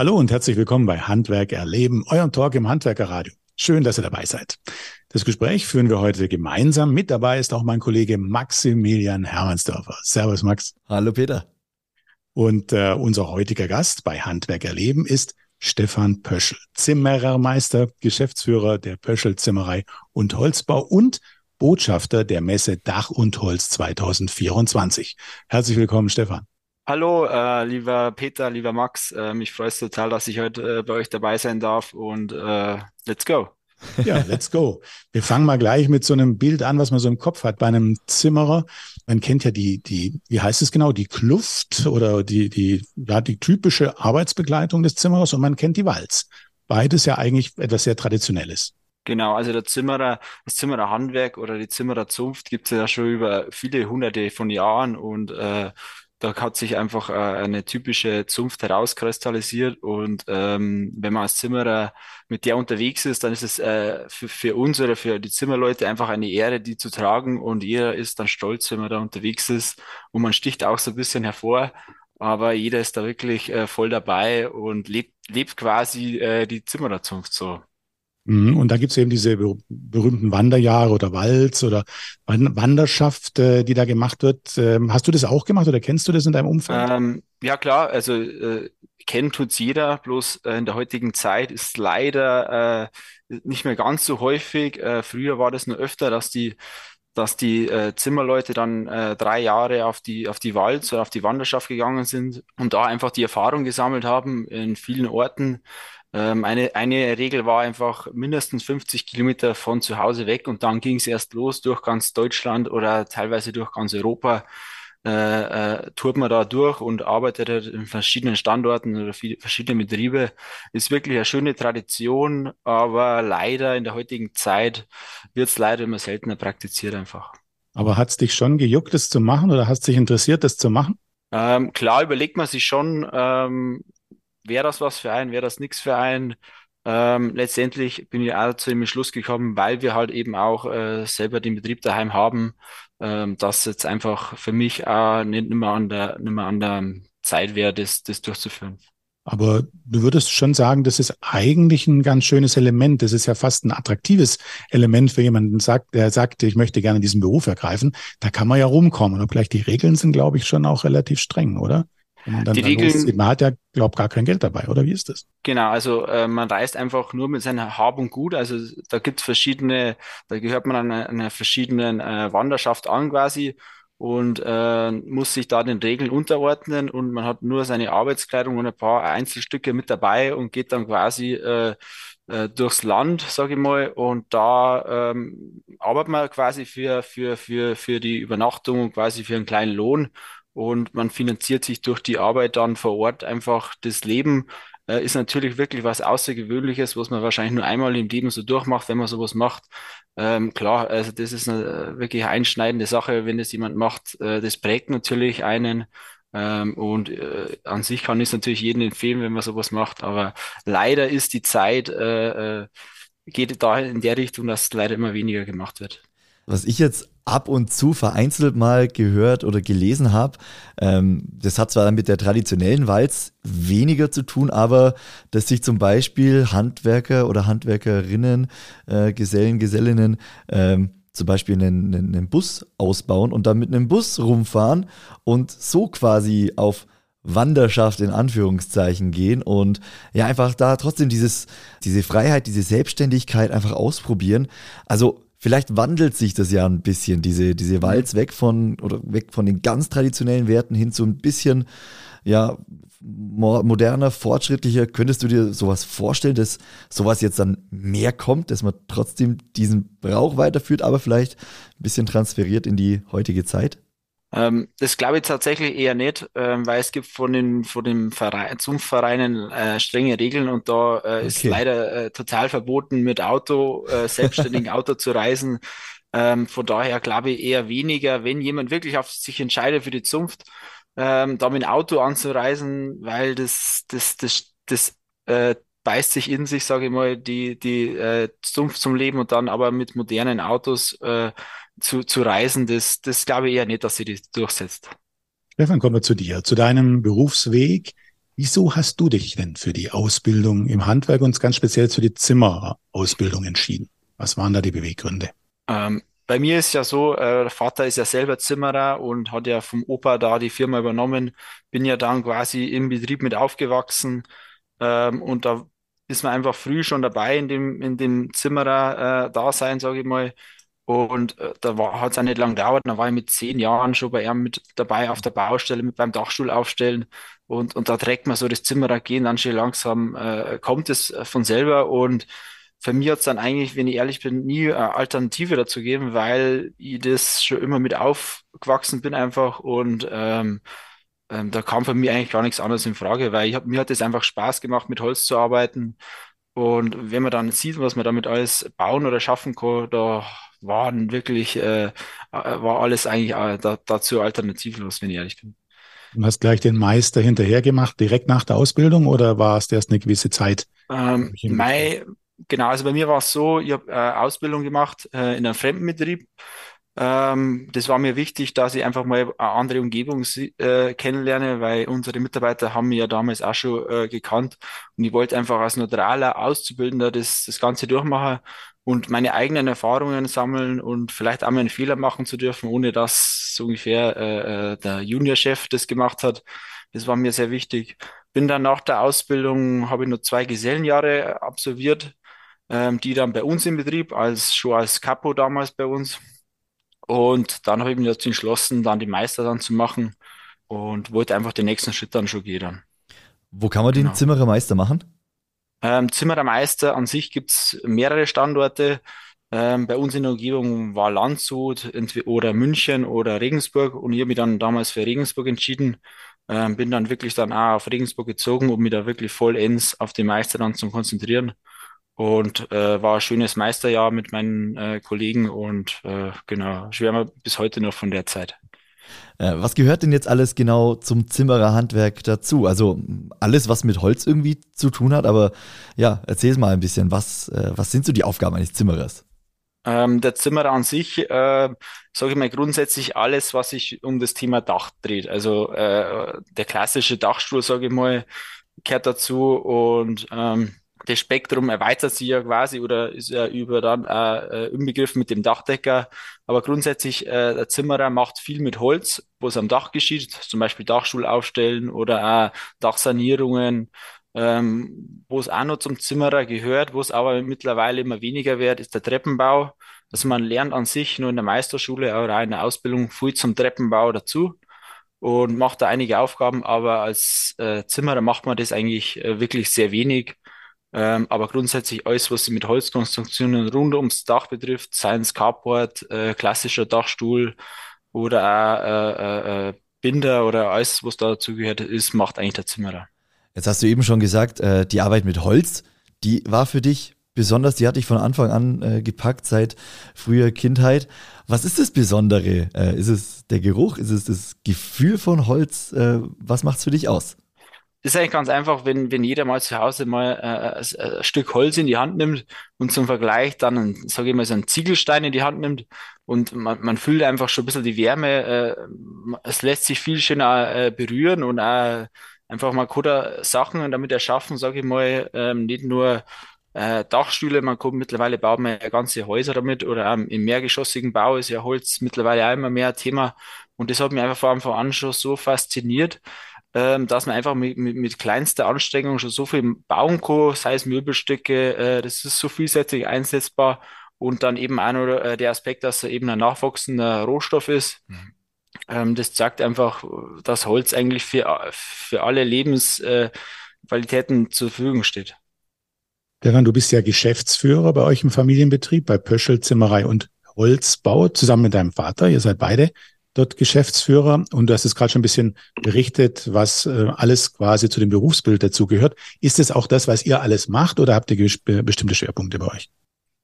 Hallo und herzlich willkommen bei Handwerk erleben, eurem Talk im Handwerkerradio. Schön, dass ihr dabei seid. Das Gespräch führen wir heute gemeinsam. Mit dabei ist auch mein Kollege Maximilian Hermannsdorfer. Servus, Max. Hallo, Peter. Und äh, unser heutiger Gast bei Handwerk erleben ist Stefan Pöschel, Zimmerermeister, Geschäftsführer der Pöschel Zimmerei und Holzbau und Botschafter der Messe Dach und Holz 2024. Herzlich willkommen, Stefan. Hallo, äh, lieber Peter, lieber Max. Äh, mich freut es total, dass ich heute äh, bei euch dabei sein darf und äh, let's go. Ja, let's go. Wir fangen mal gleich mit so einem Bild an, was man so im Kopf hat bei einem Zimmerer. Man kennt ja die, die, wie heißt es genau, die Kluft oder die, die, ja, die typische Arbeitsbegleitung des Zimmerers und man kennt die Walz. Beides ja eigentlich etwas sehr Traditionelles. Genau, also der Zimmerer, das Zimmererhandwerk oder die Zimmererzunft gibt es ja schon über viele hunderte von Jahren und äh, da hat sich einfach äh, eine typische Zunft herauskristallisiert und ähm, wenn man als Zimmerer mit der unterwegs ist, dann ist es äh, für, für uns oder für die Zimmerleute einfach eine Ehre, die zu tragen und jeder ist dann stolz, wenn man da unterwegs ist und man sticht auch so ein bisschen hervor, aber jeder ist da wirklich äh, voll dabei und lebt, lebt quasi äh, die Zimmererzunft so. Mhm, und da gibt es eben diese berühmten Wanderjahre oder Walz oder Wanderschaft, äh, die da gemacht wird. Ähm, hast du das auch gemacht oder kennst du das in deinem Umfeld? Ähm, ja klar, also äh, kennen tut's jeder, bloß äh, in der heutigen Zeit ist leider äh, nicht mehr ganz so häufig. Äh, früher war das nur öfter, dass die dass die äh, Zimmerleute dann äh, drei Jahre auf die, auf die Walz oder auf die Wanderschaft gegangen sind und da einfach die Erfahrung gesammelt haben in vielen Orten, ähm, eine, eine Regel war einfach mindestens 50 Kilometer von zu Hause weg und dann ging es erst los durch ganz Deutschland oder teilweise durch ganz Europa. Äh, äh, tourt man da durch und arbeitet halt in verschiedenen Standorten oder verschiedene Betriebe. Ist wirklich eine schöne Tradition, aber leider in der heutigen Zeit wird es leider immer seltener praktiziert einfach. Aber hat es dich schon gejuckt, das zu machen oder hast dich interessiert, das zu machen? Ähm, klar überlegt man sich schon, ähm, wäre das was für einen, wäre das nichts für einen. Ähm, letztendlich bin ich auch zu dem Schluss gekommen, weil wir halt eben auch äh, selber den Betrieb daheim haben, ähm, dass jetzt einfach für mich auch nicht, mehr an der, nicht mehr an der Zeit wäre, das, das durchzuführen. Aber du würdest schon sagen, das ist eigentlich ein ganz schönes Element. Das ist ja fast ein attraktives Element für jemanden, der sagt, ich möchte gerne diesen Beruf ergreifen. Da kann man ja rumkommen. Und obgleich die Regeln sind, glaube ich, schon auch relativ streng, oder? Man dann die Regeln, loszieht. Man hat ja, glaube gar kein Geld dabei, oder wie ist das? Genau, also äh, man reist einfach nur mit seiner Hab und Gut. Also da gibt es verschiedene, da gehört man an einer, einer verschiedenen äh, Wanderschaft an quasi und äh, muss sich da den Regeln unterordnen und man hat nur seine Arbeitskleidung und ein paar Einzelstücke mit dabei und geht dann quasi äh, äh, durchs Land, sage ich mal, und da ähm, arbeitet man quasi für, für, für, für die Übernachtung und quasi für einen kleinen Lohn und man finanziert sich durch die Arbeit dann vor Ort einfach das Leben. Äh, ist natürlich wirklich was Außergewöhnliches, was man wahrscheinlich nur einmal im Leben so durchmacht, wenn man sowas macht. Ähm, klar, also das ist eine wirklich einschneidende Sache, wenn das jemand macht. Äh, das prägt natürlich einen. Ähm, und äh, an sich kann ich es natürlich jedem empfehlen, wenn man sowas macht. Aber leider ist die Zeit, äh, äh geht da in der Richtung, dass leider immer weniger gemacht wird. Was ich jetzt ab und zu vereinzelt mal gehört oder gelesen habe, ähm, das hat zwar mit der traditionellen Walz weniger zu tun, aber dass sich zum Beispiel Handwerker oder Handwerkerinnen, äh, Gesellen, Gesellinnen, ähm, zum Beispiel einen, einen Bus ausbauen und dann mit einem Bus rumfahren und so quasi auf Wanderschaft in Anführungszeichen gehen und ja einfach da trotzdem dieses, diese Freiheit, diese Selbstständigkeit einfach ausprobieren. Also Vielleicht wandelt sich das ja ein bisschen, diese, diese mhm. Walz weg von oder weg von den ganz traditionellen Werten hin zu ein bisschen, ja, moderner, fortschrittlicher. Könntest du dir sowas vorstellen, dass sowas jetzt dann mehr kommt, dass man trotzdem diesen Brauch weiterführt, aber vielleicht ein bisschen transferiert in die heutige Zeit? Ähm, das glaube ich tatsächlich eher nicht, ähm, weil es gibt von den, von den Verein, Zunftvereinen äh, strenge Regeln und da äh, okay. ist leider äh, total verboten, mit Auto, äh, selbstständigen Auto zu reisen. Ähm, von daher glaube ich eher weniger, wenn jemand wirklich auf sich entscheidet für die Zunft, ähm, da mit dem Auto anzureisen, weil das, das, das, das äh, beißt sich in sich, sage ich mal, die, die äh, Zunft zum Leben und dann aber mit modernen Autos äh, zu, zu reisen, das, das glaube ich eher nicht, dass sie das durchsetzt. Stefan, kommen wir zu dir, zu deinem Berufsweg. Wieso hast du dich denn für die Ausbildung im Handwerk und ganz speziell für die Zimmerausbildung entschieden? Was waren da die Beweggründe? Ähm, bei mir ist ja so, äh, der Vater ist ja selber Zimmerer und hat ja vom Opa da die Firma übernommen. Bin ja dann quasi im Betrieb mit aufgewachsen. Ähm, und da ist man einfach früh schon dabei in dem, in dem Zimmerer-Dasein, äh, sage ich mal. Und äh, da hat es auch nicht lange gedauert. Da war ich mit zehn Jahren schon bei ihm mit dabei auf der Baustelle, mit beim Dachstuhl aufstellen. Und, und da trägt man so das Zimmerer gehen, dann schon langsam äh, kommt es äh, von selber. Und für mich hat es dann eigentlich, wenn ich ehrlich bin, nie eine Alternative dazu gegeben, weil ich das schon immer mit aufgewachsen bin einfach. Und ähm, ähm, da kam für mich eigentlich gar nichts anderes in Frage, weil ich hab, mir hat es einfach Spaß gemacht, mit Holz zu arbeiten. Und wenn man dann sieht, was man damit alles bauen oder schaffen kann, da waren wirklich, äh, äh, war alles eigentlich äh, da, dazu alternativlos, wenn ich ehrlich bin. Du hast gleich den Meister hinterher gemacht, direkt nach der Ausbildung oder war es erst eine gewisse Zeit? Ähm, Mai, genau, also bei mir war es so, ich habe äh, Ausbildung gemacht äh, in einem Fremdenbetrieb ähm, das war mir wichtig, dass ich einfach mal eine andere Umgebung äh, kennenlerne, weil unsere Mitarbeiter haben mich ja damals auch schon äh, gekannt und ich wollte einfach als neutraler Auszubildender das, das Ganze durchmachen und meine eigenen Erfahrungen sammeln und vielleicht auch mal einen Fehler machen zu dürfen, ohne dass so ungefähr äh, äh der Juniorchef das gemacht hat. Das war mir sehr wichtig. Bin dann nach der Ausbildung, habe ich nur zwei Gesellenjahre absolviert, ähm, die dann bei uns im Betrieb, als schon als Capo damals bei uns. Und dann habe ich mich dazu entschlossen, dann die Meister dann zu machen und wollte einfach den nächsten Schritt dann schon gehen. Wo kann man den genau. Zimmerermeister machen? Ähm, Zimmerermeister an sich gibt es mehrere Standorte. Ähm, bei uns in der Umgebung war Landshut oder München oder Regensburg und ich habe mich dann damals für Regensburg entschieden. Ähm, bin dann wirklich dann auch auf Regensburg gezogen, um mich da wirklich vollends auf die Meister dann zu konzentrieren und äh, war ein schönes Meisterjahr mit meinen äh, Kollegen und äh, genau, schwärme bis heute noch von der Zeit. Äh, was gehört denn jetzt alles genau zum Zimmererhandwerk dazu? Also alles, was mit Holz irgendwie zu tun hat, aber ja, erzähl mal ein bisschen, was, äh, was sind so die Aufgaben eines Zimmerers? Ähm, der Zimmerer an sich, äh, sage ich mal grundsätzlich alles, was sich um das Thema Dach dreht. Also äh, der klassische Dachstuhl, sage ich mal, gehört dazu und ähm, das Spektrum erweitert sich ja quasi oder ist ja über dann äh, im Begriff mit dem Dachdecker. Aber grundsätzlich, äh, der Zimmerer macht viel mit Holz, wo es am Dach geschieht, zum Beispiel Dachstuhl aufstellen oder auch Dachsanierungen. Ähm, wo es auch noch zum Zimmerer gehört, wo es aber mittlerweile immer weniger wird, ist der Treppenbau. Also man lernt an sich nur in der Meisterschule oder auch in der Ausbildung viel zum Treppenbau dazu und macht da einige Aufgaben, aber als äh, Zimmerer macht man das eigentlich äh, wirklich sehr wenig. Ähm, aber grundsätzlich alles, was sich mit Holzkonstruktionen rund ums Dach betrifft, seien es Carport, äh, klassischer Dachstuhl oder äh, äh, äh, Binder oder alles, was dazu gehört, ist, macht eigentlich der Zimmerer. Jetzt hast du eben schon gesagt, äh, die Arbeit mit Holz, die war für dich besonders, die hatte ich von Anfang an äh, gepackt, seit früher Kindheit. Was ist das Besondere? Ist es der Geruch? Ist es das Gefühl von Holz? Was macht es für dich aus? Ist eigentlich ganz einfach, wenn, wenn jeder mal zu Hause mal äh, ein, ein Stück Holz in die Hand nimmt und zum Vergleich dann, sage ich mal, so einen Ziegelstein in die Hand nimmt und man, man fühlt einfach schon ein bisschen die Wärme. Äh, es lässt sich viel schöner äh, berühren und auch einfach mal gute Sachen damit erschaffen, sage ich mal, ähm, nicht nur äh, Dachstühle, man kommt mittlerweile baut man ja ganze Häuser damit oder ähm, im mehrgeschossigen Bau ist ja Holz mittlerweile auch immer mehr Thema und das hat mich einfach vor Anfang an schon so fasziniert ähm, dass man einfach mit, mit, mit kleinster Anstrengung schon so viel bauen kann, sei es Möbelstücke, äh, das ist so vielseitig einsetzbar und dann eben auch noch äh, der Aspekt, dass er eben ein nachwachsender Rohstoff ist. Mhm. Ähm, das zeigt einfach, dass Holz eigentlich für, für alle Lebensqualitäten äh, zur Verfügung steht. Daran, du bist ja Geschäftsführer bei euch im Familienbetrieb, bei Pöschel Zimmerei und Holzbau, zusammen mit deinem Vater. Ihr seid beide dort Geschäftsführer und du hast es gerade schon ein bisschen berichtet, was äh, alles quasi zu dem Berufsbild dazugehört. Ist es auch das, was ihr alles macht oder habt ihr bestimmte Schwerpunkte bei euch?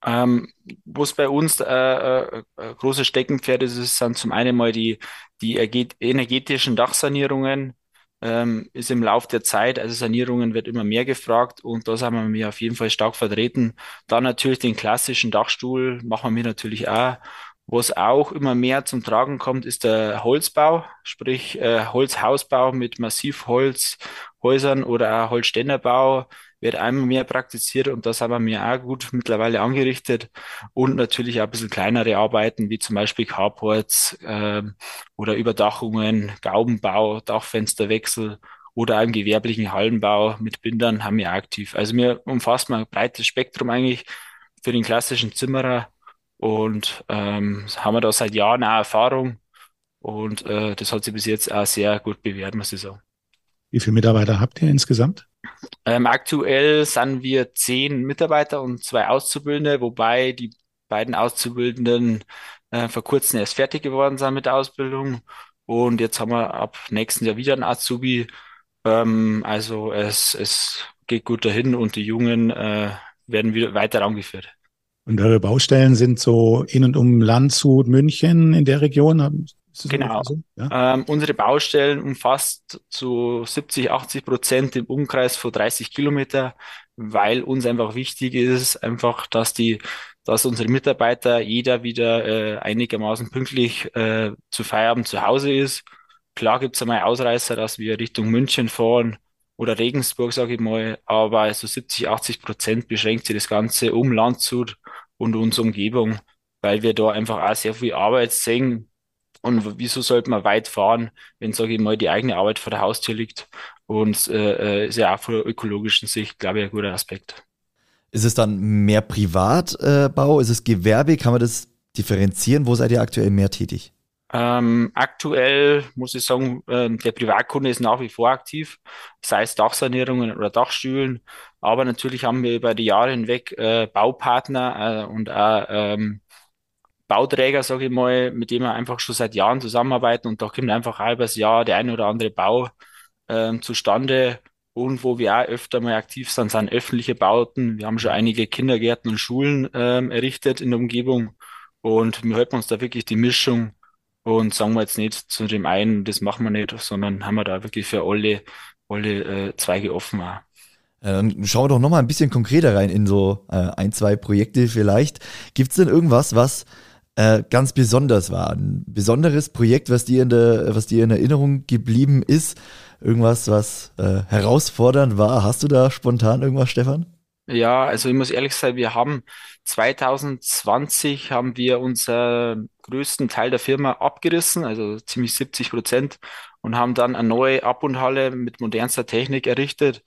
Ähm, was bei uns äh, äh, große Steckenpferd ist, ist dann zum einen mal die, die energetischen Dachsanierungen, ähm, ist im Lauf der Zeit, also Sanierungen wird immer mehr gefragt und da sind wir auf jeden Fall stark vertreten. Dann natürlich den klassischen Dachstuhl machen wir natürlich auch Was auch immer mehr zum Tragen kommt, ist der Holzbau, sprich äh, Holzhausbau mit Massivholzhäusern oder auch Holzständerbau wird einmal mehr praktiziert und das haben wir auch gut mittlerweile angerichtet und natürlich auch ein bisschen kleinere Arbeiten wie zum Beispiel Carports äh, oder Überdachungen, Gaubenbau, Dachfensterwechsel oder im gewerblichen Hallenbau mit Bindern haben wir aktiv. Also wir umfassen ein breites Spektrum eigentlich für den klassischen Zimmerer und ähm, haben wir da seit Jahren auch Erfahrung und äh, das hat sich bis jetzt auch sehr gut bewährt, muss ich sagen. Wie viele Mitarbeiter habt ihr insgesamt? Ähm, aktuell sind wir zehn Mitarbeiter und zwei Auszubildende, wobei die beiden Auszubildenden äh, vor kurzem erst fertig geworden sind mit der Ausbildung. Und jetzt haben wir ab nächsten Jahr wieder einen Azubi. Ähm, also es, es geht gut dahin und die Jungen äh, werden wieder weiter angeführt. Und eure Baustellen sind so in und um Landshut, München in der Region? Genau. So? Ja? Ähm, unsere Baustellen umfasst zu 70, 80 Prozent im Umkreis von 30 Kilometer, weil uns einfach wichtig ist, einfach, dass die, dass unsere Mitarbeiter jeder wieder äh, einigermaßen pünktlich äh, zu Feierabend zu Hause ist. Klar gibt's einmal Ausreißer, dass wir Richtung München fahren oder Regensburg, sage ich mal, aber so 70, 80 Prozent beschränkt sich das Ganze um Landshut und unsere Umgebung, weil wir da einfach auch sehr viel Arbeit sehen. Und wieso sollte man weit fahren, wenn, sage ich mal, die eigene Arbeit vor der Haustür liegt? Und äh, äh, ist ja auch von der ökologischen Sicht, glaube ich, ein guter Aspekt. Ist es dann mehr Privatbau? Äh, ist es Gewerbe? Kann man das differenzieren? Wo seid ihr aktuell mehr tätig? Ähm, aktuell muss ich sagen, äh, der Privatkunde ist nach wie vor aktiv, sei es Dachsanierungen oder Dachstühlen. Aber natürlich haben wir über die Jahre hinweg äh, Baupartner äh, und auch ähm, Bauträger, sage ich mal, mit denen wir einfach schon seit Jahren zusammenarbeiten und da kommt einfach halbes Jahr der ein oder andere Bau ähm, zustande. Und wo wir auch öfter mal aktiv sind, sind öffentliche Bauten. Wir haben schon einige Kindergärten und Schulen ähm, errichtet in der Umgebung und wir halten uns da wirklich die Mischung und sagen wir jetzt nicht zu dem einen, das machen wir nicht, sondern haben wir da wirklich für alle, alle äh, Zweige offen auch. Dann schauen wir doch nochmal ein bisschen konkreter rein in so äh, ein, zwei Projekte vielleicht. Gibt es denn irgendwas, was äh, ganz besonders war? Ein besonderes Projekt, was dir in der, was dir in Erinnerung geblieben ist? Irgendwas, was äh, herausfordernd war? Hast du da spontan irgendwas, Stefan? Ja, also ich muss ehrlich sein, wir haben 2020 haben wir unseren größten Teil der Firma abgerissen, also ziemlich 70 Prozent, und haben dann eine neue Ab- und Halle mit modernster Technik errichtet.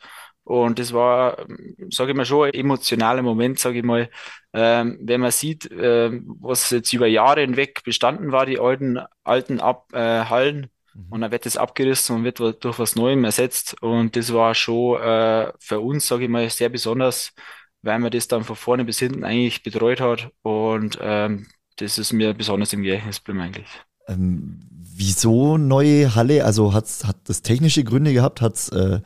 Und das war, sage ich mal, schon ein emotionaler Moment, sage ich mal, ähm, wenn man sieht, ähm, was jetzt über Jahre hinweg bestanden war, die alten, alten Ab äh, Hallen Mhm. Und dann wird das abgerissen und wird durch was Neuem ersetzt. Und das war schon äh, für uns, sage ich mal, sehr besonders, weil man das dann von vorne bis hinten eigentlich betreut hat. Und ähm, das ist mir besonders im Gedächtnis geblieben eigentlich. Ähm, wieso neue Halle? Also hat's, hat das technische Gründe gehabt? Hat's, äh, äh,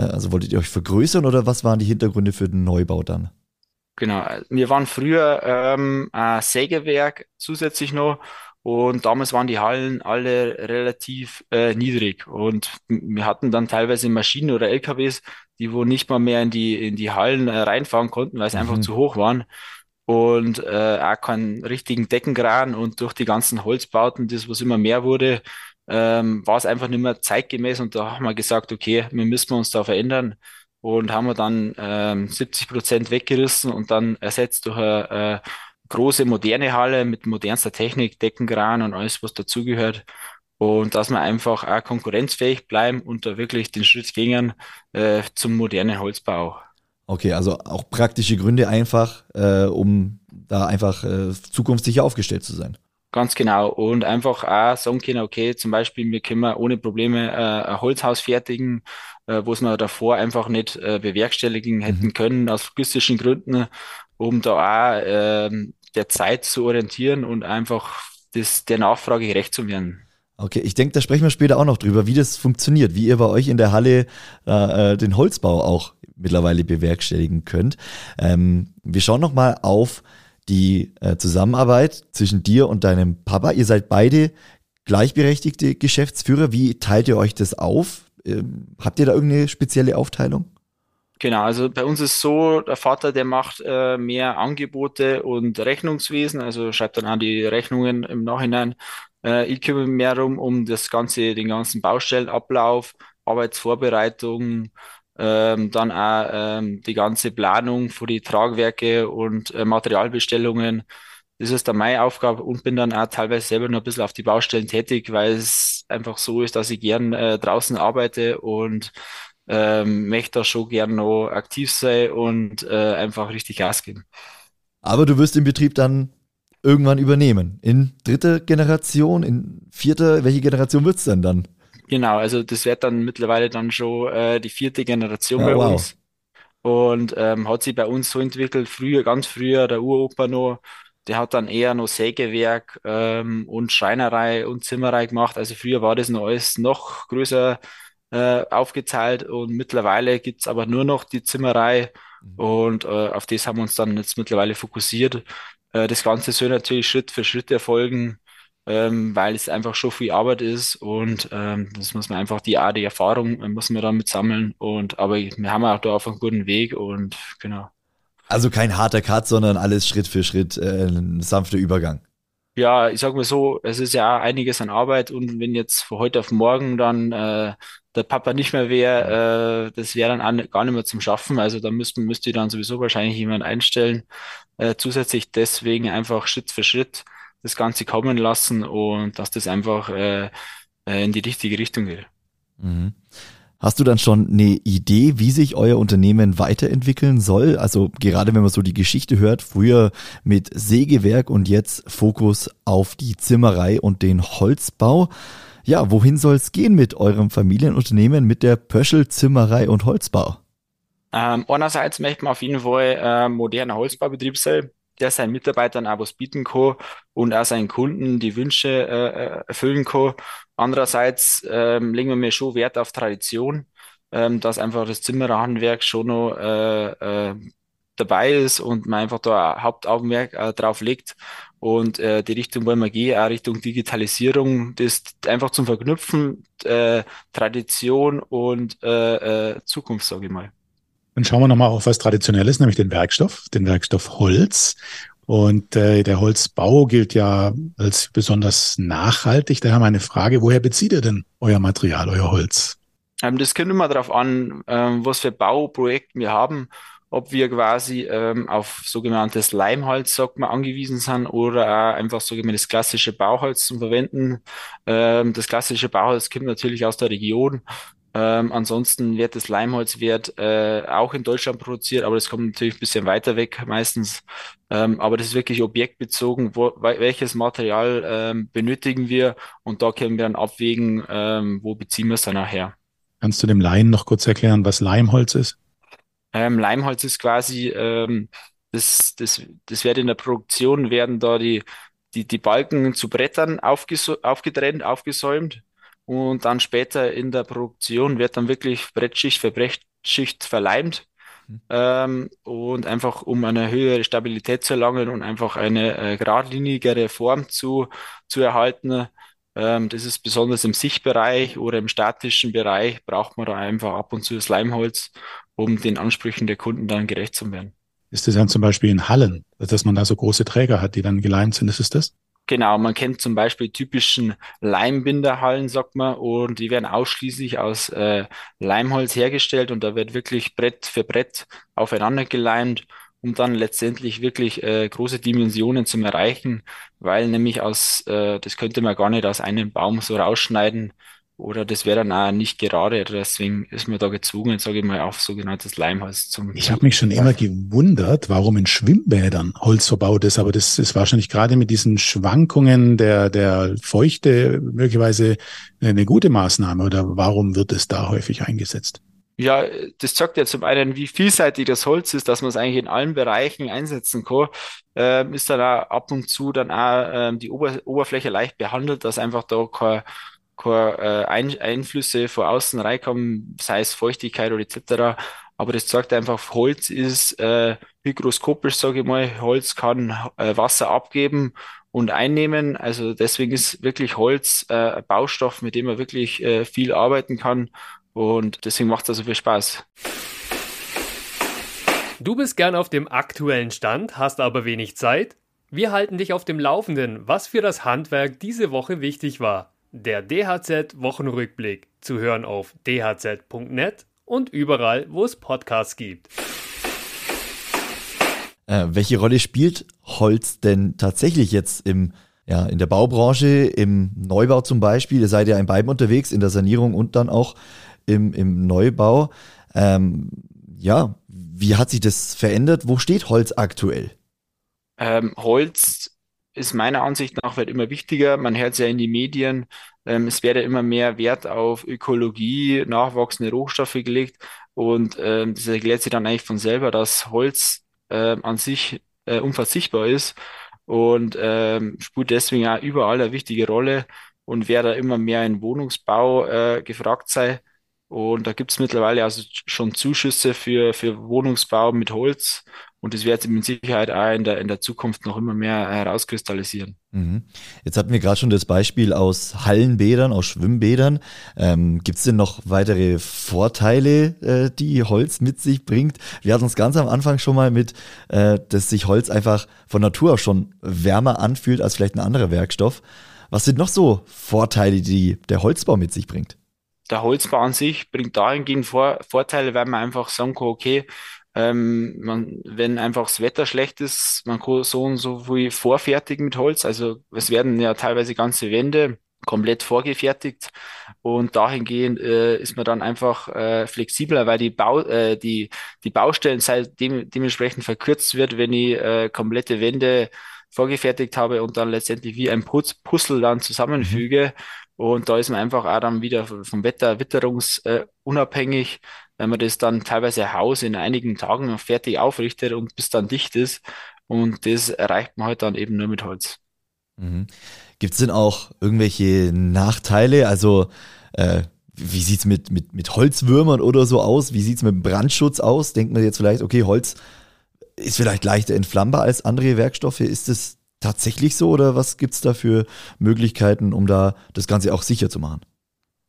also wolltet ihr euch vergrößern oder was waren die Hintergründe für den Neubau dann? Genau, wir waren früher ähm, ein Sägewerk zusätzlich noch und damals waren die Hallen alle relativ äh, niedrig. Und wir hatten dann teilweise Maschinen oder LKWs, die wo nicht mal mehr in die, in die Hallen äh, reinfahren konnten, weil sie mhm. einfach zu hoch waren. Und äh, auch keinen richtigen Deckenkran und durch die ganzen Holzbauten, das was immer mehr wurde, ähm, war es einfach nicht mehr zeitgemäß. Und da haben wir gesagt, okay, wir müssen uns da verändern. Und haben wir dann ähm, 70 Prozent weggerissen und dann ersetzt durch ein äh, große, moderne Halle mit modernster Technik, Deckenkran und alles, was dazugehört. Und dass wir einfach auch konkurrenzfähig bleiben und da wirklich den Schritt gehen äh, zum modernen Holzbau. Okay, also auch praktische Gründe einfach, äh, um da einfach äh, zukunftssicher aufgestellt zu sein. Ganz genau. Und einfach auch sagen können, okay, zum Beispiel, wir können ohne Probleme äh, ein Holzhaus fertigen, äh, wo es wir davor einfach nicht äh, bewerkstelligen hätten mhm. können, aus logistischen Gründen, um da auch äh, der Zeit zu orientieren und einfach das, der Nachfrage gerecht zu werden. Okay, ich denke, da sprechen wir später auch noch drüber, wie das funktioniert, wie ihr bei euch in der Halle äh, den Holzbau auch mittlerweile bewerkstelligen könnt. Ähm, wir schauen nochmal auf die äh, Zusammenarbeit zwischen dir und deinem Papa. Ihr seid beide gleichberechtigte Geschäftsführer. Wie teilt ihr euch das auf? Ähm, habt ihr da irgendeine spezielle Aufteilung? Genau, also bei uns ist so, der Vater, der macht äh, mehr Angebote und Rechnungswesen, also schreibt dann auch die Rechnungen im Nachhinein. Äh, ich kümmere mich mehr um, um das ganze, den ganzen Baustellenablauf, Arbeitsvorbereitung, ähm, dann auch ähm, die ganze Planung für die Tragwerke und äh, Materialbestellungen. Das ist dann meine Aufgabe und bin dann auch teilweise selber noch ein bisschen auf die Baustellen tätig, weil es einfach so ist, dass ich gern äh, draußen arbeite und ähm, möchte da schon gern noch aktiv sein und äh, einfach richtig Gas geben. Aber du wirst den Betrieb dann irgendwann übernehmen. In dritter Generation, in vierter, welche Generation wird es denn dann? Genau, also das wird dann mittlerweile dann schon äh, die vierte Generation ja, bei wow. uns. Und ähm, hat sich bei uns so entwickelt, früher, ganz früher, der Uropa noch, der hat dann eher noch Sägewerk ähm, und Schreinerei und Zimmerei gemacht. Also früher war das noch alles noch größer äh, aufgeteilt und mittlerweile gibt's aber nur noch die Zimmerei mhm. und äh, auf das haben wir uns dann jetzt mittlerweile fokussiert. Äh, das Ganze soll natürlich Schritt für Schritt erfolgen, ähm, weil es einfach schon viel Arbeit ist und ähm, das muss man einfach die Art, die Erfahrung äh, muss man damit sammeln und aber wir haben auch da auf einem guten Weg und genau. Also kein harter Cut, sondern alles Schritt für Schritt, äh, ein sanfter Übergang ja, ich sag mal so, es ist ja einiges an Arbeit und wenn jetzt von heute auf morgen dann äh, der Papa nicht mehr wäre, äh, das wäre dann auch gar nicht mehr zum Schaffen. Also da müssten, müsste dann sowieso wahrscheinlich jemand einstellen. Äh, zusätzlich deswegen einfach Schritt für Schritt das Ganze kommen lassen und dass das einfach äh, äh in die richtige Richtung geht. Mhm. Hast du dann schon eine Idee, wie sich euer Unternehmen weiterentwickeln soll? Also gerade wenn man so die Geschichte hört, früher mit Sägewerk und jetzt Fokus auf die Zimmerei und den Holzbau. Ja, wohin soll es gehen mit eurem Familienunternehmen, mit der Pöschel Zimmerei und Holzbau? Ähm, einerseits möchten wir auf jeden Fall äh, moderner Holzbaubetrieb sein, der seinen Mitarbeitern auch was bieten kann und auch seinen Kunden die Wünsche äh, äh erfüllen kann. Andererseits ähm, legen wir mir schon Wert auf Tradition, ähm, dass einfach das Zimmererhandwerk schon noch äh, äh, dabei ist und man einfach da Hauptaugenmerk äh, drauf legt. Und äh, die Richtung wollen wir gehen, auch Richtung Digitalisierung, das einfach zum Verknüpfen, äh, Tradition und äh, äh, Zukunft, sage ich mal. Dann schauen wir nochmal auf was Traditionelles, nämlich den Werkstoff, den Werkstoff Holz. Und äh, der Holzbau gilt ja als besonders nachhaltig. Daher meine Frage, woher bezieht ihr denn euer Material, euer Holz? Ähm, das kommt immer darauf an, ähm, was für Bauprojekte wir haben, ob wir quasi ähm, auf sogenanntes Leimholz, sagt man, angewiesen sind oder einfach sogenanntes klassische Bauholz zu verwenden. Ähm, das klassische Bauholz kommt natürlich aus der Region ähm, ansonsten wird das Leimholz wird äh, auch in Deutschland produziert, aber das kommt natürlich ein bisschen weiter weg meistens. Ähm, aber das ist wirklich objektbezogen, wo, welches Material ähm, benötigen wir und da können wir dann abwägen, ähm, wo beziehen wir es dann nachher. Kannst du dem Laien noch kurz erklären, was Leimholz ist? Ähm, Leimholz ist quasi, ähm, das, das, das wird in der Produktion, werden da die, die, die Balken zu Brettern aufgetrennt, aufgesäumt und dann später in der Produktion wird dann wirklich Brettschicht für Brettschicht verleimt. Mhm. Ähm, und einfach um eine höhere Stabilität zu erlangen und einfach eine äh, geradlinigere Form zu, zu erhalten. Ähm, das ist besonders im Sichtbereich oder im statischen Bereich braucht man da einfach ab und zu das Leimholz, um den Ansprüchen der Kunden dann gerecht zu werden. Ist das dann zum Beispiel in Hallen, dass man da so große Träger hat, die dann geleimt sind? Ist es das? Genau, man kennt zum Beispiel typischen Leimbinderhallen, sagt man, und die werden ausschließlich aus äh, Leimholz hergestellt und da wird wirklich Brett für Brett aufeinander geleimt, um dann letztendlich wirklich äh, große Dimensionen zu erreichen, weil nämlich aus, äh, das könnte man gar nicht aus einem Baum so rausschneiden, oder das wäre dann auch nicht gerade. Deswegen ist man da gezwungen, sage ich mal, auf sogenanntes Leimholz zum. Ich habe mich schon immer gewundert, warum in Schwimmbädern Holz verbaut ist, aber das ist wahrscheinlich gerade mit diesen Schwankungen der, der Feuchte möglicherweise eine gute Maßnahme oder warum wird es da häufig eingesetzt? Ja, das zeigt ja zum einen, wie vielseitig das Holz ist, dass man es eigentlich in allen Bereichen einsetzen kann. Ähm, ist dann auch ab und zu dann auch ähm, die Ober Oberfläche leicht behandelt, dass einfach da kein keine äh, Ein Einflüsse von außen reinkommen, sei es Feuchtigkeit oder etc. Aber das zeigt einfach, Holz ist äh, hygroskopisch, sage ich mal. Holz kann äh, Wasser abgeben und einnehmen. Also deswegen ist wirklich Holz äh, ein Baustoff, mit dem man wirklich äh, viel arbeiten kann. Und deswegen macht es also viel Spaß. Du bist gern auf dem aktuellen Stand, hast aber wenig Zeit? Wir halten dich auf dem Laufenden, was für das Handwerk diese Woche wichtig war. Der DHZ Wochenrückblick zu hören auf dhz.net und überall, wo es Podcasts gibt. Äh, welche Rolle spielt Holz denn tatsächlich jetzt im, ja, in der Baubranche, im Neubau zum Beispiel? Ihr seid ja in beiden unterwegs, in der Sanierung und dann auch im, im Neubau. Ähm, ja, wie hat sich das verändert? Wo steht Holz aktuell? Ähm, Holz ist meiner Ansicht nach wird immer wichtiger. Man hört es ja in die Medien. Ähm, es werde immer mehr Wert auf Ökologie, nachwachsende Rohstoffe gelegt. Und ähm, das erklärt sich dann eigentlich von selber, dass Holz äh, an sich äh, unverzichtbar ist und ähm, spielt deswegen auch überall eine wichtige Rolle und wer da immer mehr in Wohnungsbau äh, gefragt sei. Und da gibt es mittlerweile also schon Zuschüsse für, für Wohnungsbau mit Holz. Und das wird sich mit Sicherheit auch in der, in der Zukunft noch immer mehr herauskristallisieren. Mhm. Jetzt hatten wir gerade schon das Beispiel aus Hallenbädern, aus Schwimmbädern. Ähm, Gibt es denn noch weitere Vorteile, äh, die Holz mit sich bringt? Wir hatten uns ganz am Anfang schon mal mit, äh, dass sich Holz einfach von Natur aus schon wärmer anfühlt als vielleicht ein anderer Werkstoff. Was sind noch so Vorteile, die der Holzbau mit sich bringt? Der Holzbau an sich bringt dahingehend Vor Vorteile, weil man einfach sagen kann, okay, ähm, man, wenn einfach das Wetter schlecht ist, man kann so und so viel vorfertigen mit Holz. Also es werden ja teilweise ganze Wände komplett vorgefertigt und dahingehend äh, ist man dann einfach äh, flexibler, weil die Bau äh, die die Baustellenzeit dem, dementsprechend verkürzt wird, wenn ich äh, komplette Wände vorgefertigt habe und dann letztendlich wie ein Putz Puzzle dann zusammenfüge. Mhm. Und da ist man einfach auch dann wieder vom Wetter witterungsunabhängig. Wenn man das dann teilweise Haus in einigen Tagen fertig aufrichtet und bis dann dicht ist. Und das erreicht man halt dann eben nur mit Holz. Mhm. Gibt es denn auch irgendwelche Nachteile? Also äh, wie sieht es mit, mit, mit Holzwürmern oder so aus? Wie sieht es mit Brandschutz aus? Denkt man jetzt vielleicht, okay, Holz ist vielleicht leichter entflammbar als andere Werkstoffe. Ist das tatsächlich so oder was gibt es da für Möglichkeiten, um da das Ganze auch sicher zu machen?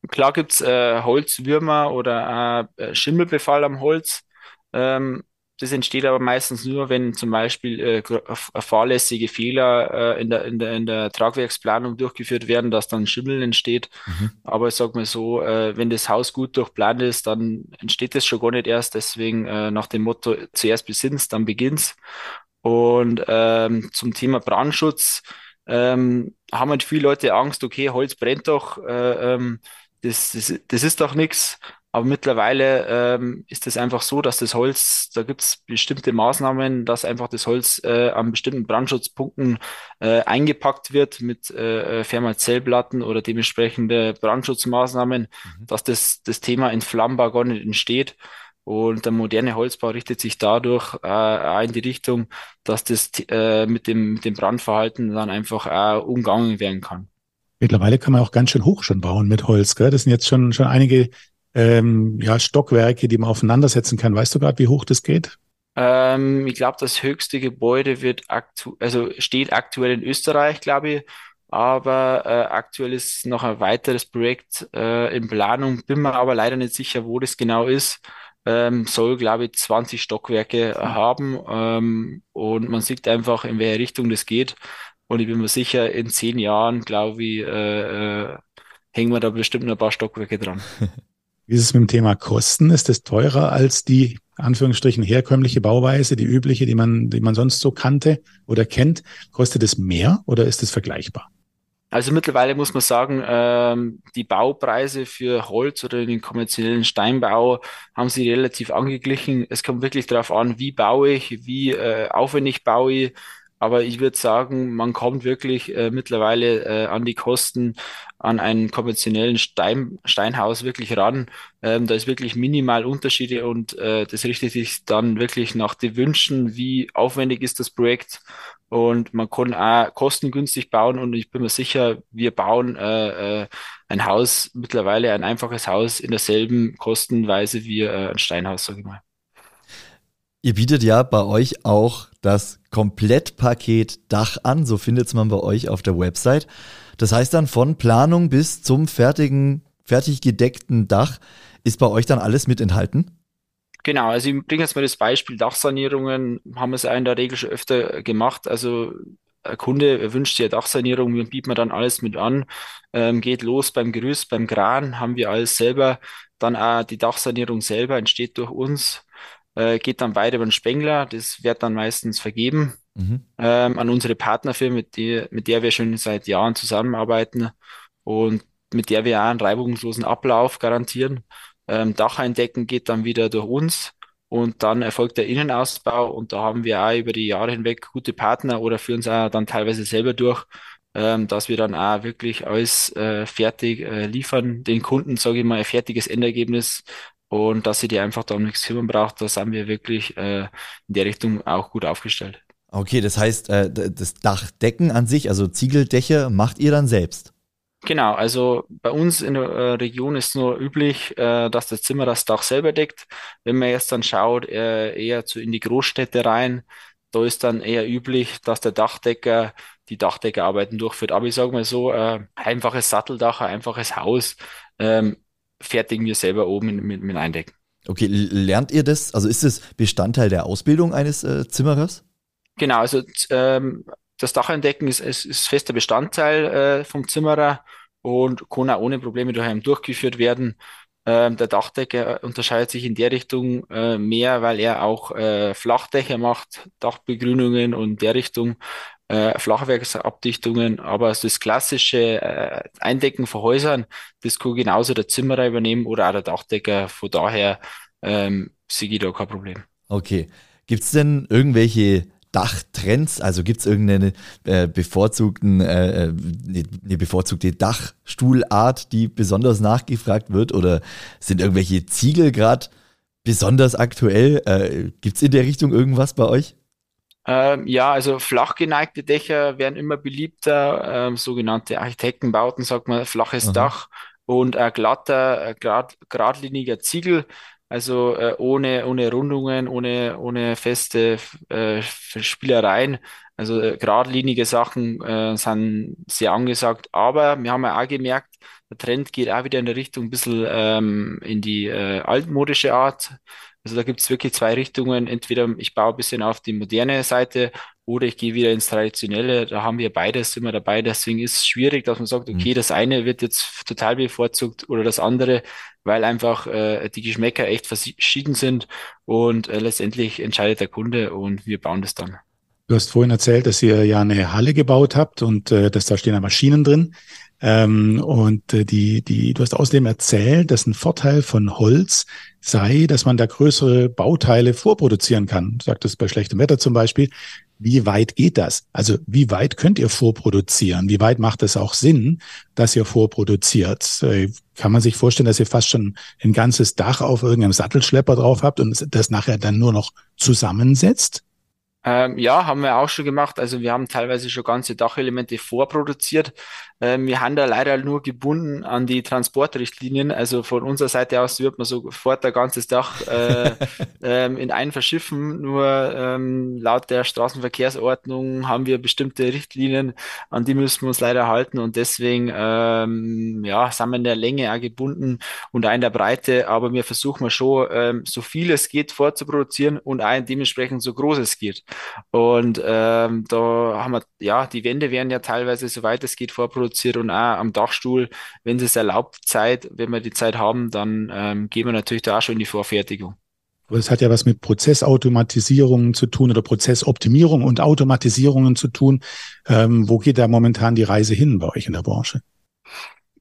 Klar gibt's äh, Holzwürmer oder äh, Schimmelbefall am Holz. Ähm, das entsteht aber meistens nur, wenn zum Beispiel äh, äh, fahrlässige Fehler äh, in der, in der, in der Tragwerksplanung durchgeführt werden, dass dann Schimmel entsteht. Mhm. Aber ich sag mal so, äh, wenn das Haus gut durchplant ist, dann entsteht das schon gar nicht erst. Deswegen äh, nach dem Motto, zuerst besinnst, dann beginnt's. Und ähm, zum Thema Brandschutz ähm, haben halt viele Leute Angst, okay, Holz brennt doch. Äh, ähm, das, das, das ist doch nichts. Aber mittlerweile ähm, ist es einfach so, dass das Holz, da gibt es bestimmte Maßnahmen, dass einfach das Holz äh, an bestimmten Brandschutzpunkten äh, eingepackt wird mit äh, Fermazellplatten oder dementsprechende Brandschutzmaßnahmen, mhm. dass das, das Thema entflammbar gar nicht entsteht. Und der moderne Holzbau richtet sich dadurch äh, in die Richtung, dass das äh, mit, dem, mit dem Brandverhalten dann einfach auch umgangen werden kann. Mittlerweile kann man auch ganz schön hoch schon bauen mit Holz. Gell? Das sind jetzt schon, schon einige ähm, ja, Stockwerke, die man aufeinandersetzen kann. Weißt du gerade, wie hoch das geht? Ähm, ich glaube, das höchste Gebäude wird aktu also steht aktuell in Österreich, glaube ich. Aber äh, aktuell ist noch ein weiteres Projekt äh, in Planung. Bin mir aber leider nicht sicher, wo das genau ist. Ähm, soll, glaube ich, 20 Stockwerke haben. Ähm, und man sieht einfach, in welche Richtung das geht. Und ich bin mir sicher, in zehn Jahren, glaube ich, äh, äh, hängen wir da bestimmt noch ein paar Stockwerke dran. Wie ist es mit dem Thema Kosten? Ist es teurer als die Anführungsstrichen herkömmliche Bauweise, die übliche, die man, die man sonst so kannte oder kennt? Kostet es mehr oder ist es vergleichbar? Also mittlerweile muss man sagen, ähm, die Baupreise für Holz oder den kommerziellen Steinbau haben sie relativ angeglichen. Es kommt wirklich darauf an, wie baue ich, wie äh, aufwendig baue ich, aber ich würde sagen, man kommt wirklich äh, mittlerweile äh, an die Kosten an einen konventionellen Stein, Steinhaus wirklich ran. Ähm, da ist wirklich minimal Unterschiede und äh, das richtet sich dann wirklich nach den Wünschen, wie aufwendig ist das Projekt. Und man kann auch kostengünstig bauen und ich bin mir sicher, wir bauen äh, äh, ein Haus, mittlerweile ein einfaches Haus in derselben Kostenweise wie äh, ein Steinhaus, sage ich mal. Ihr bietet ja bei euch auch das Komplettpaket Dach an, so findet man bei euch auf der Website. Das heißt dann von Planung bis zum fertigen, fertig gedeckten Dach ist bei euch dann alles mit enthalten? Genau, also ich bringe jetzt mal das Beispiel Dachsanierungen, haben wir es auch in der Regel schon öfter gemacht. Also ein Kunde wünscht sich eine Dachsanierung, wir bieten dann alles mit an, ähm, geht los beim Gerüst, beim Kran, haben wir alles selber, dann auch die Dachsanierung selber entsteht durch uns, äh, geht dann weiter über den Spengler, das wird dann meistens vergeben mhm. ähm, an unsere Partnerfirma, mit, die, mit der wir schon seit Jahren zusammenarbeiten und mit der wir auch einen reibungslosen Ablauf garantieren. Ähm, Dach eindecken geht dann wieder durch uns und dann erfolgt der Innenausbau und da haben wir auch über die Jahre hinweg gute Partner oder führen es auch dann teilweise selber durch, ähm, dass wir dann auch wirklich alles äh, fertig äh, liefern, den Kunden, sage ich mal, ein fertiges Endergebnis und dass sie die einfach da um nichts kümmern braucht, da sind wir wirklich äh, in der Richtung auch gut aufgestellt. Okay, das heißt, äh, das Dachdecken an sich, also Ziegeldächer, macht ihr dann selbst? Genau, also bei uns in der äh, Region ist nur üblich, äh, dass das Zimmer das Dach selber deckt. Wenn man jetzt dann schaut, äh, eher zu in die Großstädte rein, da ist dann eher üblich, dass der Dachdecker die Dachdeckerarbeiten durchführt. Aber ich sage mal so, äh, einfaches Satteldach, ein einfaches Haus, ähm, fertigen wir selber oben mit, mit Eindecken. Okay, lernt ihr das? Also ist es Bestandteil der Ausbildung eines äh, Zimmerers? Genau, also ähm, das Dacheindecken ist, ist, ist fester Bestandteil äh, vom Zimmerer und kann auch ohne Probleme daheim durchgeführt werden. Ähm, der Dachdecker unterscheidet sich in der Richtung äh, mehr, weil er auch äh, Flachdächer macht, Dachbegrünungen und der Richtung äh, Flachwerksabdichtungen. Aber das klassische äh, Eindecken von Häusern, das kann genauso der Zimmerer übernehmen oder auch der Dachdecker. Von daher ähm, sehe ich da kein Problem. Okay. Gibt es denn irgendwelche Dachtrends? Also gibt es irgendeine äh, bevorzugten, äh, eine, äh, eine bevorzugte Dachstuhlart, die besonders nachgefragt wird? Oder sind irgendwelche Ziegel gerade besonders aktuell? Äh, gibt es in der Richtung irgendwas bei euch? Ähm, ja, also flach geneigte Dächer werden immer beliebter, ähm, sogenannte Architektenbauten, sagt man, flaches Aha. Dach und ein glatter, äh, grad, geradliniger Ziegel also äh, ohne, ohne Rundungen, ohne, ohne feste äh, Spielereien. Also äh, geradlinige Sachen äh, sind sehr angesagt. Aber wir haben ja auch gemerkt, der Trend geht auch wieder in der Richtung ein bisschen ähm, in die äh, altmodische Art. Also da gibt es wirklich zwei Richtungen. Entweder ich baue ein bisschen auf die moderne Seite oder ich gehe wieder ins Traditionelle. Da haben wir beides immer dabei. Deswegen ist es schwierig, dass man sagt, okay, mhm. das eine wird jetzt total bevorzugt oder das andere, weil einfach äh, die Geschmäcker echt verschieden sind und äh, letztendlich entscheidet der Kunde und wir bauen das dann. Du hast vorhin erzählt, dass ihr ja eine Halle gebaut habt und äh, dass da stehen ja Maschinen drin. Ähm, und äh, die, die, du hast außerdem erzählt, dass ein Vorteil von Holz sei, dass man da größere Bauteile vorproduzieren kann. Du sagtest bei schlechtem Wetter zum Beispiel. Wie weit geht das? Also wie weit könnt ihr vorproduzieren? Wie weit macht es auch Sinn, dass ihr vorproduziert? Äh, kann man sich vorstellen, dass ihr fast schon ein ganzes Dach auf irgendeinem Sattelschlepper drauf habt und das nachher dann nur noch zusammensetzt? Ähm, ja, haben wir auch schon gemacht. Also wir haben teilweise schon ganze Dachelemente vorproduziert. Ähm, wir haben da leider nur gebunden an die Transportrichtlinien. Also von unserer Seite aus wird man sofort ein ganzes Dach äh, ähm, in einen verschiffen. Nur ähm, laut der Straßenverkehrsordnung haben wir bestimmte Richtlinien, an die müssen wir uns leider halten. Und deswegen ähm, ja, sind wir in der Länge auch gebunden und auch in der Breite. Aber wir versuchen schon, ähm, so viel es geht vorzuproduzieren und auch dementsprechend so groß es geht. Und ähm, da haben wir, ja, die Wände werden ja teilweise, soweit es geht, vorproduziert und auch am Dachstuhl, wenn es erlaubt, Zeit, wenn wir die Zeit haben, dann ähm, gehen wir natürlich da auch schon in die Vorfertigung. Aber es hat ja was mit Prozessautomatisierungen zu tun oder Prozessoptimierung und Automatisierungen zu tun. Ähm, wo geht da momentan die Reise hin bei euch in der Branche?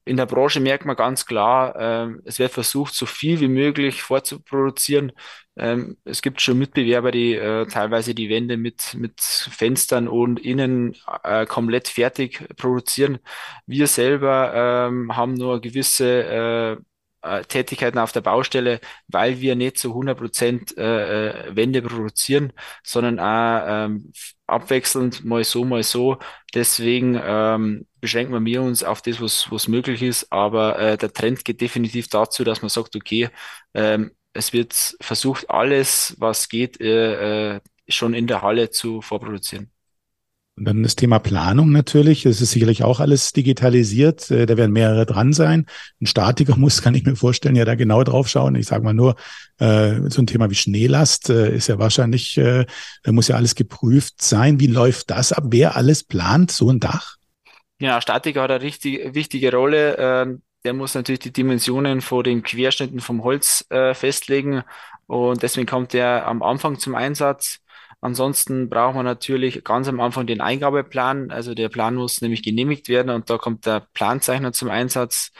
In der Branche merkt man ganz klar, ähm, es wird versucht, so viel wie möglich vorzuproduzieren. Ähm, es gibt schon Mitbewerber, die äh, teilweise die Wände mit, mit Fenstern und innen äh, komplett fertig produzieren. Wir selber ähm, haben nur gewisse äh, äh Tätigkeiten auf der Baustelle, weil wir nicht zu 100 Prozent äh, äh, Wände produzieren, sondern auch ähm, abwechselnd mal so, mal so. Deswegen ähm, beschränken wir uns auf das, was, was möglich ist. Aber äh, der Trend geht definitiv dazu, dass man sagt, okay, ähm, es wird versucht, alles, was geht, äh, äh, schon in der Halle zu vorproduzieren. Und dann das Thema Planung natürlich. Es ist sicherlich auch alles digitalisiert. Äh, da werden mehrere dran sein. Ein Statiker muss, kann ich mir vorstellen, ja da genau drauf schauen. Ich sage mal nur, äh, so ein Thema wie Schneelast äh, ist ja wahrscheinlich, äh, muss ja alles geprüft sein. Wie läuft das ab? Wer alles plant so ein Dach? Ja, Statiker hat eine richtig wichtige Rolle. Ähm, der muss natürlich die Dimensionen vor den Querschnitten vom Holz äh, festlegen und deswegen kommt der am Anfang zum Einsatz. Ansonsten braucht man natürlich ganz am Anfang den Eingabeplan. Also der Plan muss nämlich genehmigt werden und da kommt der Planzeichner zum Einsatz.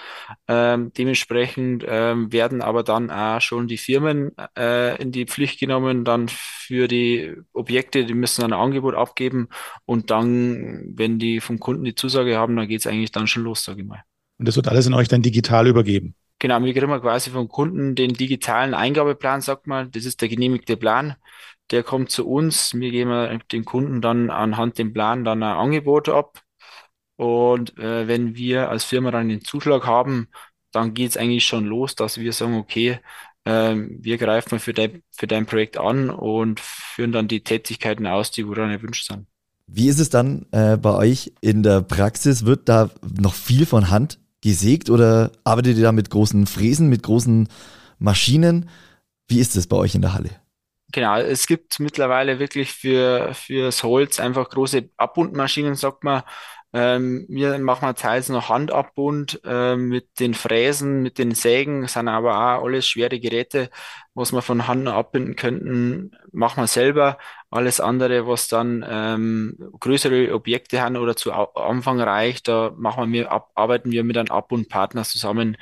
Ähm, dementsprechend ähm, werden aber dann auch schon die Firmen äh, in die Pflicht genommen, dann für die Objekte, die müssen dann ein Angebot abgeben und dann, wenn die vom Kunden die Zusage haben, dann geht es eigentlich dann schon los, sage ich mal. Und das wird alles in euch dann digital übergeben? Genau, wir kriegen quasi vom Kunden den digitalen Eingabeplan, sagt man. Das ist der genehmigte Plan der kommt zu uns. Wir geben dem Kunden dann anhand dem Plan dann ein Angebot ab. Und äh, wenn wir als Firma dann den Zuschlag haben, dann geht es eigentlich schon los, dass wir sagen, okay, äh, wir greifen für, dein, für dein Projekt an und führen dann die Tätigkeiten aus, die wo dann erwünscht sind. Wie ist es dann äh, bei euch in der Praxis? Wird da noch viel von Hand gesägt oder arbeitet ihr da mit großen Fräsen, mit großen Maschinen? Wie ist es bei euch in der Halle? Genau, es gibt mittlerweile wirklich für fürs Holz einfach große Abbundmaschinen, sagt man. Ähm, wir machen teils noch Handabbund äh, mit den Fräsen, mit den Sägen, sind aber auch alles schwere Geräte, was wir von Hand abbinden könnten, machen wir selber. Alles andere, was dann ähm, größere Objekte haben oder zu Anfang reicht, da machen wir, ab, arbeiten wir mit einem Abbundpartner zusammen,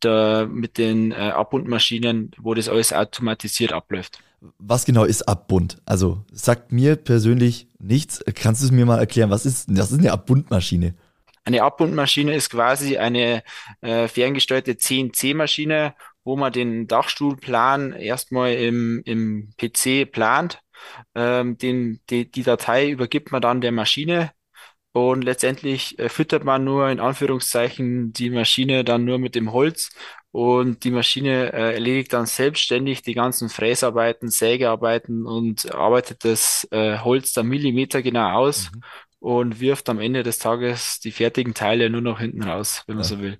da, mit den äh, Abbundmaschinen, wo das alles automatisiert abläuft. Was genau ist Abbund? Also sagt mir persönlich nichts. Kannst du es mir mal erklären? Was ist, das ist eine Abbundmaschine? Eine Abbundmaschine ist quasi eine äh, ferngesteuerte CNC-Maschine, wo man den Dachstuhlplan erstmal im, im PC plant. Ähm, den, die, die Datei übergibt man dann der Maschine und letztendlich äh, füttert man nur in Anführungszeichen die Maschine dann nur mit dem Holz und die Maschine äh, erledigt dann selbstständig die ganzen Fräsarbeiten, Sägearbeiten und arbeitet das äh, Holz dann millimetergenau aus mhm. und wirft am Ende des Tages die fertigen Teile nur noch hinten raus, wenn man ja. so will.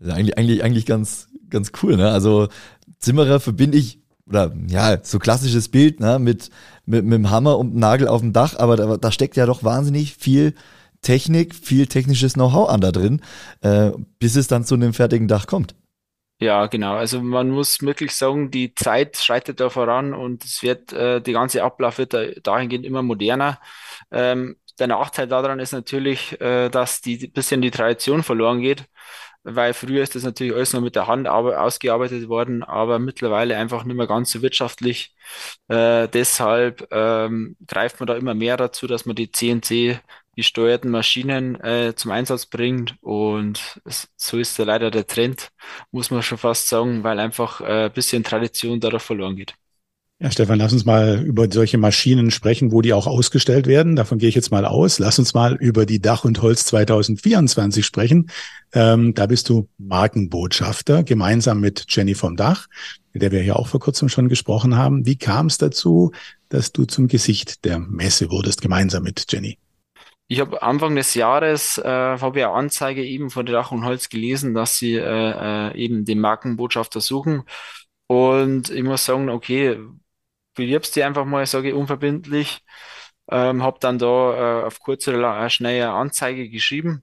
Also eigentlich, eigentlich, eigentlich ganz, ganz cool, ne? Also Zimmerer verbinde ich, oder ja, so klassisches Bild, ne? Mit, mit, mit dem Hammer und dem Nagel auf dem Dach, aber da, da steckt ja doch wahnsinnig viel Technik, viel technisches Know-how an da drin, äh, bis es dann zu einem fertigen Dach kommt. Ja, genau. Also man muss wirklich sagen, die Zeit schreitet da voran und es wird, äh, die ganze Ablauf wird da, dahingehend immer moderner. Ähm, der Nachteil daran ist natürlich, äh, dass die bisschen die Tradition verloren geht, weil früher ist das natürlich alles noch mit der Hand ausgearbeitet worden, aber mittlerweile einfach nicht mehr ganz so wirtschaftlich. Äh, deshalb ähm, greift man da immer mehr dazu, dass man die CNC gesteuerten Maschinen äh, zum Einsatz bringt. Und so ist ja leider der Trend, muss man schon fast sagen, weil einfach äh, ein bisschen Tradition darauf verloren geht. Ja, Stefan, lass uns mal über solche Maschinen sprechen, wo die auch ausgestellt werden. Davon gehe ich jetzt mal aus. Lass uns mal über die Dach und Holz 2024 sprechen. Ähm, da bist du Markenbotschafter, gemeinsam mit Jenny vom Dach, mit der wir ja auch vor kurzem schon gesprochen haben. Wie kam es dazu, dass du zum Gesicht der Messe wurdest, gemeinsam mit Jenny? Ich habe Anfang des Jahres äh, habe eine Anzeige eben von der Dach und Holz gelesen, dass sie äh, äh, eben den Markenbotschafter suchen. Und ich muss sagen, okay, bewirbst dich einfach mal, sage ich unverbindlich. Ähm, habe dann da äh, auf kurze oder äh, schnelle Anzeige geschrieben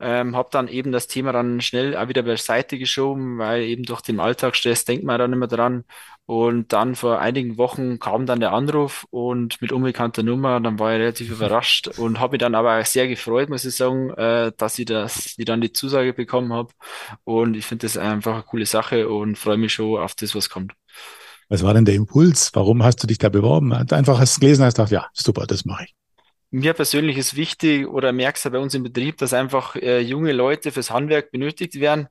ähm, habe dann eben das Thema dann schnell auch wieder beiseite geschoben, weil eben durch den Alltagsstress denkt man dann immer dran. Und dann vor einigen Wochen kam dann der Anruf und mit unbekannter Nummer, dann war ich relativ überrascht und habe mich dann aber sehr gefreut, muss ich sagen, äh, dass ich das, ich dann die Zusage bekommen habe. Und ich finde das einfach eine coole Sache und freue mich schon auf das, was kommt. Was war denn der Impuls? Warum hast du dich da beworben? Einfach hast du gelesen, hast gedacht, ja, super, das mache ich mir persönlich ist wichtig oder merkst du bei uns im Betrieb, dass einfach äh, junge Leute fürs Handwerk benötigt werden.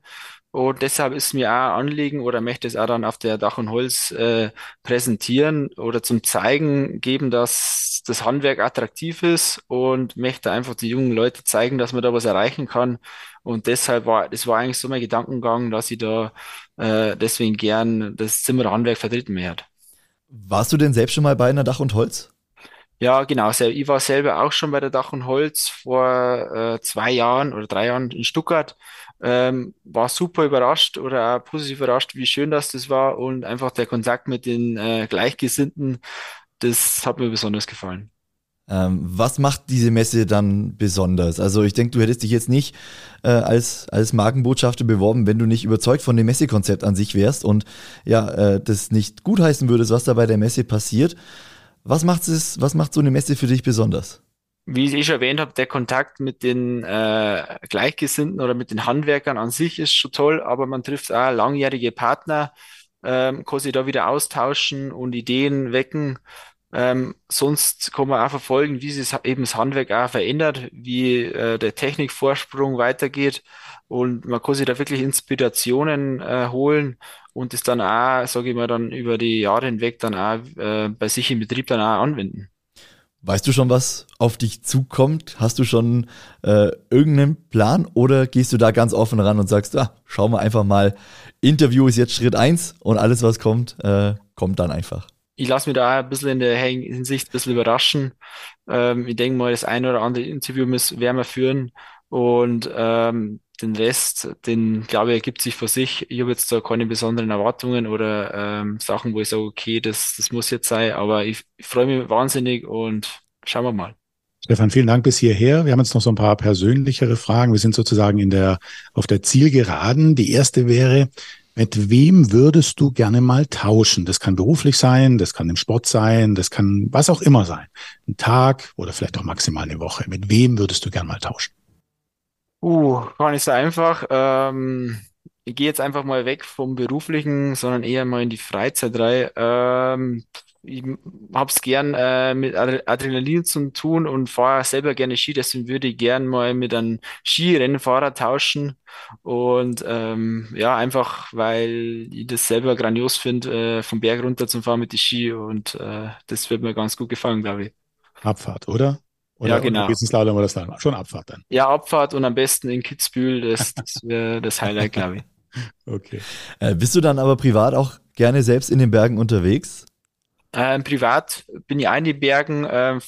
Und deshalb ist mir auch Anliegen oder möchte es auch dann auf der Dach und Holz äh, präsentieren oder zum Zeigen geben, dass das Handwerk attraktiv ist und möchte einfach die jungen Leute zeigen, dass man da was erreichen kann. Und deshalb war, das war eigentlich so mein Gedankengang, dass ich da äh, deswegen gern das Zimmerhandwerk vertreten werde. Warst du denn selbst schon mal bei einer Dach und Holz? Ja, genau. Ich war selber auch schon bei der Dach und Holz vor äh, zwei Jahren oder drei Jahren in Stuttgart. Ähm, war super überrascht oder auch positiv überrascht, wie schön das das war und einfach der Kontakt mit den äh, Gleichgesinnten, das hat mir besonders gefallen. Ähm, was macht diese Messe dann besonders? Also ich denke, du hättest dich jetzt nicht äh, als, als Markenbotschafter beworben, wenn du nicht überzeugt von dem Messekonzept an sich wärst und ja, äh, das nicht gutheißen würdest, was da bei der Messe passiert. Was macht es, was macht so eine Messe für dich besonders? Wie ich erwähnt habe, der Kontakt mit den äh, Gleichgesinnten oder mit den Handwerkern an sich ist schon toll, aber man trifft auch langjährige Partner, ähm, kann sich da wieder austauschen und Ideen wecken. Ähm, sonst kann man auch verfolgen, wie sich eben das Handwerk auch verändert, wie äh, der Technikvorsprung weitergeht und man kann sich da wirklich Inspirationen äh, holen und das dann auch, sage ich mal, dann über die Jahre hinweg dann auch äh, bei sich im Betrieb dann auch anwenden. Weißt du schon, was auf dich zukommt? Hast du schon äh, irgendeinen Plan oder gehst du da ganz offen ran und sagst, ah, schauen wir einfach mal, Interview ist jetzt Schritt eins und alles, was kommt, äh, kommt dann einfach? Ich lasse mich da ein bisschen in der Hinsicht ein bisschen überraschen. Ähm, ich denke mal, das eine oder andere Interview müssen, werden wir führen und ähm, den Rest, den glaube ich, ergibt sich für sich. Ich habe jetzt da keine besonderen Erwartungen oder ähm, Sachen, wo ich sage, okay, das, das muss jetzt sein, aber ich, ich freue mich wahnsinnig und schauen wir mal. Stefan, vielen Dank bis hierher. Wir haben jetzt noch so ein paar persönlichere Fragen. Wir sind sozusagen in der, auf der Zielgeraden. Die erste wäre, mit wem würdest du gerne mal tauschen? Das kann beruflich sein, das kann im Sport sein, das kann was auch immer sein. Ein Tag oder vielleicht auch maximal eine Woche. Mit wem würdest du gerne mal tauschen? Uh, gar nicht so einfach. Ähm, ich gehe jetzt einfach mal weg vom Beruflichen, sondern eher mal in die Freizeit rein. Ähm, ich hab's gern äh, mit Adrenalin zu tun und fahre selber gerne Ski, deswegen würde ich gern mal mit einem Skirennfahrer tauschen. Und ähm, ja, einfach weil ich das selber grandios finde, äh, vom Berg runter zu fahren mit die Ski und äh, das wird mir ganz gut gefallen, glaube ich. Abfahrt, oder? Oder, ja, genau. Oder Slalom oder Slalom. Schon Abfahrt dann. Ja, Abfahrt und am besten in Kitzbühel, das, das wäre das Highlight, glaube ich. Okay. Äh, bist du dann aber privat auch gerne selbst in den Bergen unterwegs? Ähm, privat bin ich auch in die Bergen, ähm,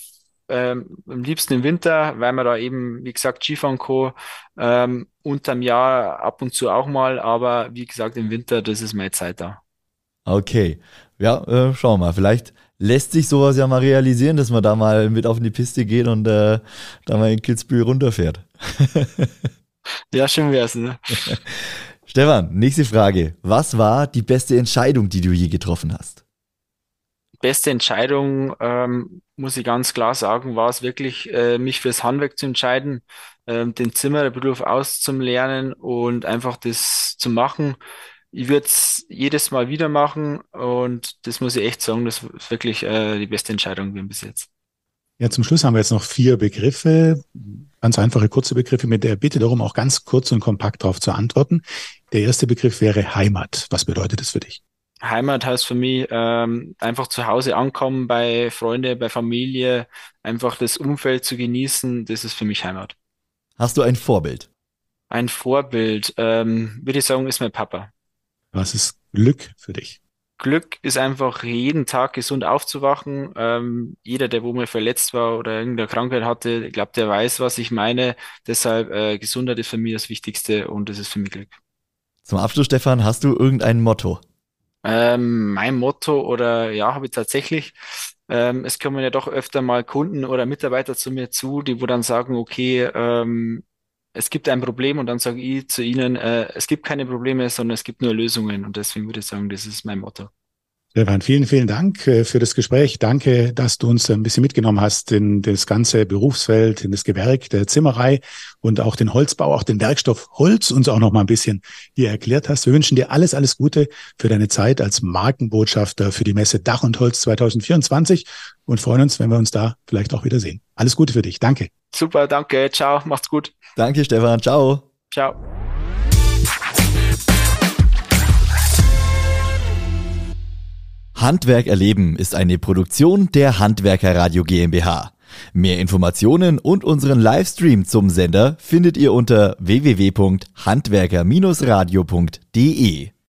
ähm, am liebsten im Winter, weil man da eben, wie gesagt, Skifahren kann. Ähm, unterm Jahr ab und zu auch mal, aber wie gesagt, im Winter, das ist meine Zeit da. Okay. Ja, äh, schauen wir mal. Vielleicht lässt sich sowas ja mal realisieren, dass man da mal mit auf die Piste geht und äh, da mal in Kitzbühel runterfährt. ja, schön wär's, ne? Stefan, nächste Frage. Was war die beste Entscheidung, die du je getroffen hast? beste Entscheidung, ähm, muss ich ganz klar sagen, war es wirklich, äh, mich fürs Handwerk zu entscheiden, ähm, den Zimmerberuf auszulernen und einfach das zu machen. Ich würde es jedes Mal wieder machen und das muss ich echt sagen, das ist wirklich äh, die beste Entscheidung bis jetzt. Ja, zum Schluss haben wir jetzt noch vier Begriffe, ganz einfache, kurze Begriffe mit der Bitte darum, auch ganz kurz und kompakt darauf zu antworten. Der erste Begriff wäre Heimat. Was bedeutet das für dich? Heimat heißt für mich ähm, einfach zu Hause ankommen, bei Freunde, bei Familie, einfach das Umfeld zu genießen, das ist für mich Heimat. Hast du ein Vorbild? Ein Vorbild, ähm, würde ich sagen, ist mein Papa. Was ist Glück für dich? Glück ist einfach jeden Tag gesund aufzuwachen. Ähm, jeder, der wo mal verletzt war oder irgendeine Krankheit hatte, ich glaube, der weiß, was ich meine. Deshalb äh, Gesundheit ist für mich das Wichtigste und das ist für mich Glück. Zum Abschluss, Stefan, hast du irgendein Motto? Ähm, mein Motto oder ja, habe ich tatsächlich. Ähm, es kommen ja doch öfter mal Kunden oder Mitarbeiter zu mir zu, die wo dann sagen, okay, ähm, es gibt ein Problem und dann sage ich zu ihnen, äh, es gibt keine Probleme, sondern es gibt nur Lösungen und deswegen würde ich sagen, das ist mein Motto. Stefan, vielen, vielen Dank äh, für das Gespräch. Danke, dass du uns ein bisschen mitgenommen hast in das ganze Berufsfeld, in das Gewerk der Zimmerei und auch den Holzbau, auch den Werkstoff Holz uns auch noch mal ein bisschen hier erklärt hast. Wir wünschen dir alles, alles Gute für deine Zeit als Markenbotschafter für die Messe Dach und Holz 2024 und freuen uns, wenn wir uns da vielleicht auch wieder sehen. Alles Gute für dich. Danke. Super, danke. Ciao. Macht's gut. Danke, Stefan. Ciao. Ciao. Handwerk erleben ist eine Produktion der Handwerker Radio GmbH. Mehr Informationen und unseren Livestream zum Sender findet ihr unter www.handwerker-radio.de.